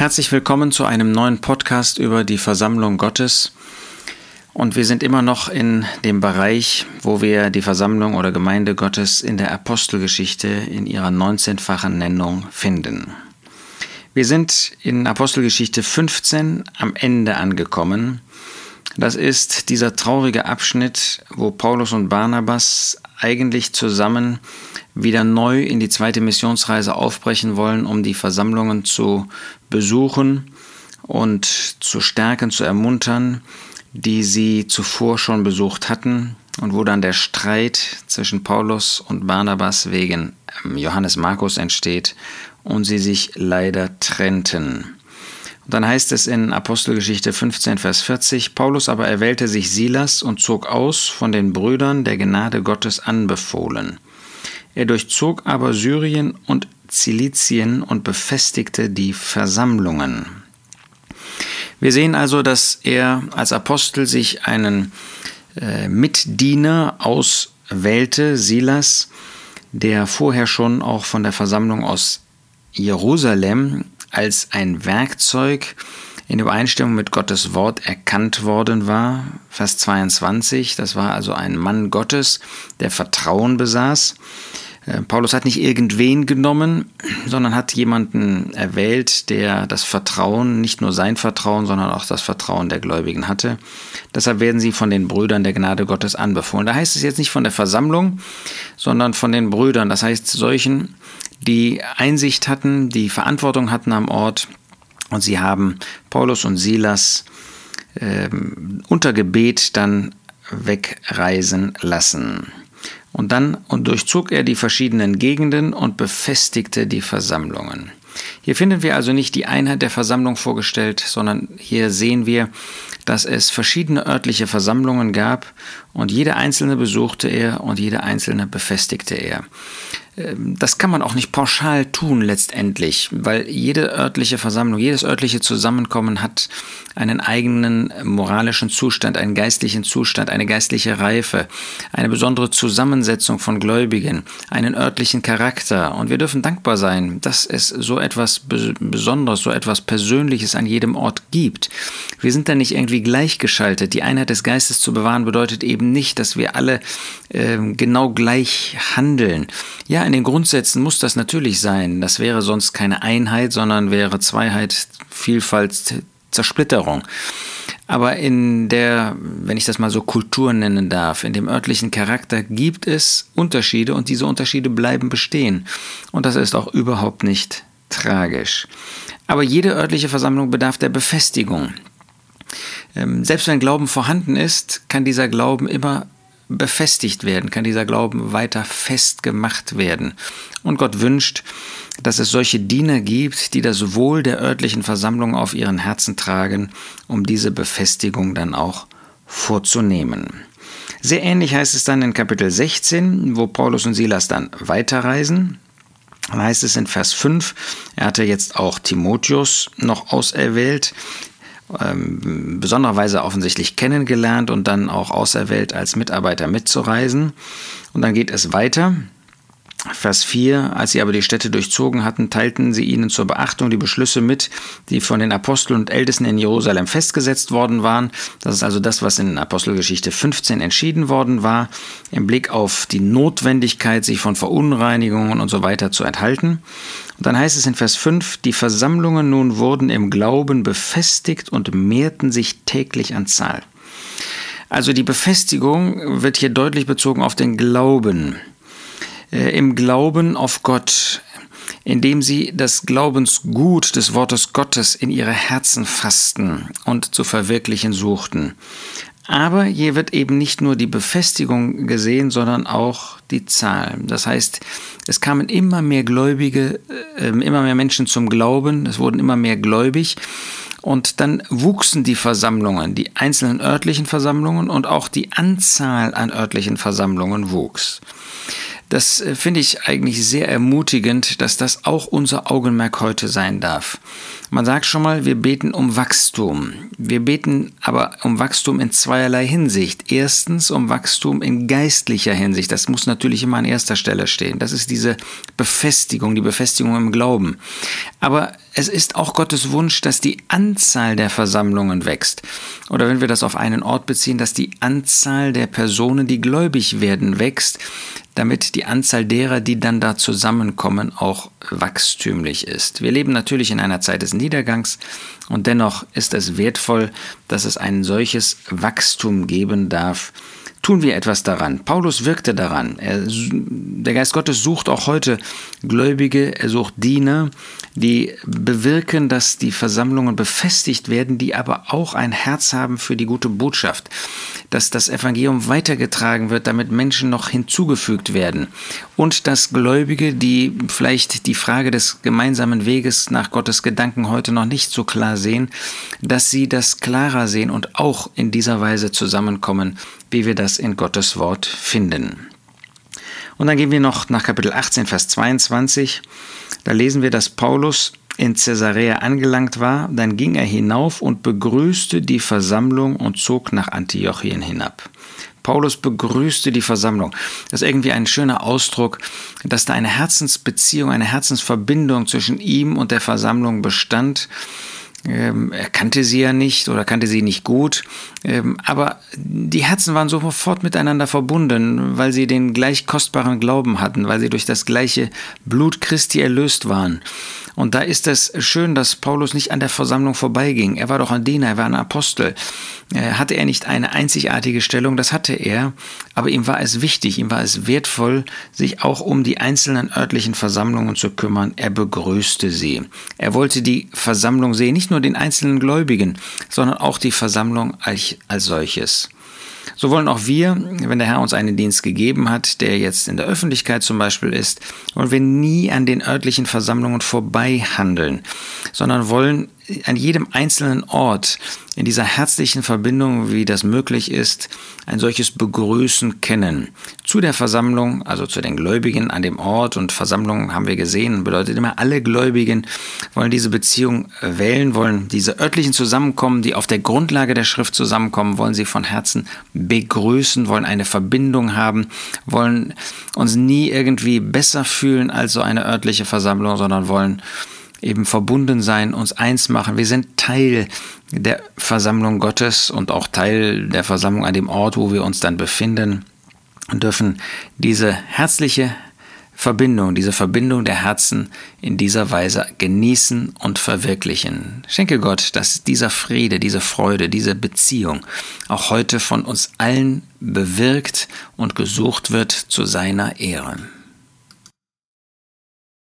Herzlich willkommen zu einem neuen Podcast über die Versammlung Gottes. Und wir sind immer noch in dem Bereich, wo wir die Versammlung oder Gemeinde Gottes in der Apostelgeschichte in ihrer 19-fachen Nennung finden. Wir sind in Apostelgeschichte 15 am Ende angekommen. Das ist dieser traurige Abschnitt, wo Paulus und Barnabas eigentlich zusammen wieder neu in die zweite Missionsreise aufbrechen wollen, um die Versammlungen zu besuchen und zu stärken, zu ermuntern, die sie zuvor schon besucht hatten und wo dann der Streit zwischen Paulus und Barnabas wegen ähm, Johannes Markus entsteht und sie sich leider trennten. Dann heißt es in Apostelgeschichte 15, Vers 40, Paulus aber erwählte sich Silas und zog aus von den Brüdern der Gnade Gottes anbefohlen. Er durchzog aber Syrien und Zilizien und befestigte die Versammlungen. Wir sehen also, dass er als Apostel sich einen äh, Mitdiener auswählte, Silas, der vorher schon auch von der Versammlung aus Jerusalem als ein Werkzeug in Übereinstimmung mit Gottes Wort erkannt worden war. Vers 22, das war also ein Mann Gottes, der Vertrauen besaß. Äh, Paulus hat nicht irgendwen genommen, sondern hat jemanden erwählt, der das Vertrauen, nicht nur sein Vertrauen, sondern auch das Vertrauen der Gläubigen hatte. Deshalb werden sie von den Brüdern der Gnade Gottes anbefohlen. Da heißt es jetzt nicht von der Versammlung, sondern von den Brüdern. Das heißt solchen, die Einsicht hatten, die Verantwortung hatten am Ort. Und sie haben Paulus und Silas ähm, unter Gebet dann wegreisen lassen. Und dann und durchzog er die verschiedenen Gegenden und befestigte die Versammlungen. Hier finden wir also nicht die Einheit der Versammlung vorgestellt, sondern hier sehen wir, dass es verschiedene örtliche Versammlungen gab und jede einzelne besuchte er und jede einzelne befestigte er. Ähm, das kann man auch nicht pauschal tun letztendlich, weil jede örtliche Versammlung, jedes örtliche Zusammenkommen hat einen eigenen moralischen Zustand, einen geistlichen Zustand, eine geistliche Reife, eine besondere Zusammensetzung von Gläubigen, einen örtlichen Charakter. Und wir dürfen dankbar sein, dass es so etwas Besonderes, so etwas Persönliches an jedem Ort gibt. Wir sind da nicht irgendwie gleichgeschaltet. Die Einheit des Geistes zu bewahren bedeutet eben nicht, dass wir alle äh, genau gleich handeln. Ja, in den Grundsätzen muss das natürlich sein. Das wäre sonst keine Einheit, sondern wäre Zweiheit, Vielfalt, Zersplitterung. Aber in der, wenn ich das mal so Kultur nennen darf, in dem örtlichen Charakter gibt es Unterschiede und diese Unterschiede bleiben bestehen. Und das ist auch überhaupt nicht tragisch. Aber jede örtliche Versammlung bedarf der Befestigung. Ähm, selbst wenn Glauben vorhanden ist, kann dieser Glauben immer befestigt werden, kann dieser Glauben weiter festgemacht werden. Und Gott wünscht, dass es solche Diener gibt, die das Wohl der örtlichen Versammlung auf ihren Herzen tragen, um diese Befestigung dann auch vorzunehmen. Sehr ähnlich heißt es dann in Kapitel 16, wo Paulus und Silas dann weiterreisen. Dann heißt es in Vers 5, er hatte jetzt auch Timotheus noch auserwählt, ähm, besondererweise offensichtlich kennengelernt und dann auch auserwählt, als Mitarbeiter mitzureisen. Und dann geht es weiter. Vers 4, als sie aber die Städte durchzogen hatten, teilten sie ihnen zur Beachtung die Beschlüsse mit, die von den Aposteln und Ältesten in Jerusalem festgesetzt worden waren. Das ist also das, was in Apostelgeschichte 15 entschieden worden war, im Blick auf die Notwendigkeit, sich von Verunreinigungen und so weiter zu enthalten. Und dann heißt es in Vers 5, die Versammlungen nun wurden im Glauben befestigt und mehrten sich täglich an Zahl. Also die Befestigung wird hier deutlich bezogen auf den Glauben äh, im Glauben auf Gott, indem sie das Glaubensgut des Wortes Gottes in ihre Herzen fassten und zu verwirklichen suchten. Aber hier wird eben nicht nur die Befestigung gesehen, sondern auch die Zahl. Das heißt, es kamen immer mehr Gläubige, äh, immer mehr Menschen zum Glauben, es wurden immer mehr gläubig. Und dann wuchsen die Versammlungen, die einzelnen örtlichen Versammlungen und auch die Anzahl an örtlichen Versammlungen wuchs. Das äh, finde ich eigentlich sehr ermutigend, dass das auch unser Augenmerk heute sein darf. Man sagt schon mal, wir beten um Wachstum. Wir beten aber um Wachstum in zweierlei Hinsicht. Erstens um Wachstum in geistlicher Hinsicht. Das muss natürlich immer an erster Stelle stehen. Das ist diese Befestigung, die Befestigung im Glauben. Aber es ist auch Gottes Wunsch, dass die Anzahl der Versammlungen wächst. Oder wenn wir das auf einen Ort beziehen, dass die Anzahl der Personen, die gläubig werden, wächst, damit die Anzahl derer, die dann da zusammenkommen, auch wachstümlich ist. Wir leben natürlich in einer Zeit des Niedergangs und dennoch ist es wertvoll, dass es ein solches Wachstum geben darf, tun wir etwas daran. Paulus wirkte daran. Er, der Geist Gottes sucht auch heute Gläubige, er sucht Diener, die bewirken, dass die Versammlungen befestigt werden, die aber auch ein Herz haben für die gute Botschaft, dass das Evangelium weitergetragen wird, damit Menschen noch hinzugefügt werden und dass Gläubige, die vielleicht die Frage des gemeinsamen Weges nach Gottes Gedanken heute noch nicht so klar sehen, dass sie das klarer sehen und auch in dieser Weise zusammenkommen, wie wir das in Gottes Wort finden. Und dann gehen wir noch nach Kapitel 18, Vers 22. Da lesen wir, dass Paulus in Caesarea angelangt war, dann ging er hinauf und begrüßte die Versammlung und zog nach Antiochien hinab. Paulus begrüßte die Versammlung. Das ist irgendwie ein schöner Ausdruck, dass da eine Herzensbeziehung, eine Herzensverbindung zwischen ihm und der Versammlung bestand ähm, er kannte sie ja nicht oder kannte sie nicht gut, ähm, aber die Herzen waren sofort miteinander verbunden, weil sie den gleich kostbaren Glauben hatten, weil sie durch das gleiche Blut Christi erlöst waren. Und da ist es schön, dass Paulus nicht an der Versammlung vorbeiging. Er war doch ein Diener, er war ein Apostel. Äh, hatte er nicht eine einzigartige Stellung? Das hatte er, aber ihm war es wichtig, ihm war es wertvoll, sich auch um die einzelnen örtlichen Versammlungen zu kümmern. Er begrüßte sie. Er wollte die Versammlung sehen, nicht nur den einzelnen Gläubigen, sondern auch die Versammlung als, als solches. So wollen auch wir, wenn der Herr uns einen Dienst gegeben hat, der jetzt in der Öffentlichkeit zum Beispiel ist, wollen wir nie an den örtlichen Versammlungen vorbei handeln, sondern wollen an jedem einzelnen Ort in dieser herzlichen Verbindung, wie das möglich ist, ein solches Begrüßen kennen. Zu der Versammlung, also zu den Gläubigen an dem Ort und Versammlung haben wir gesehen, bedeutet immer, alle Gläubigen wollen diese Beziehung wählen, wollen diese örtlichen Zusammenkommen, die auf der Grundlage der Schrift zusammenkommen, wollen sie von Herzen begrüßen, wollen eine Verbindung haben, wollen uns nie irgendwie besser fühlen als so eine örtliche Versammlung, sondern wollen eben verbunden sein, uns eins machen. Wir sind Teil der Versammlung Gottes und auch Teil der Versammlung an dem Ort, wo wir uns dann befinden und dürfen diese herzliche Verbindung, diese Verbindung der Herzen in dieser Weise genießen und verwirklichen. Schenke Gott, dass dieser Friede, diese Freude, diese Beziehung auch heute von uns allen bewirkt und gesucht wird zu seiner Ehre.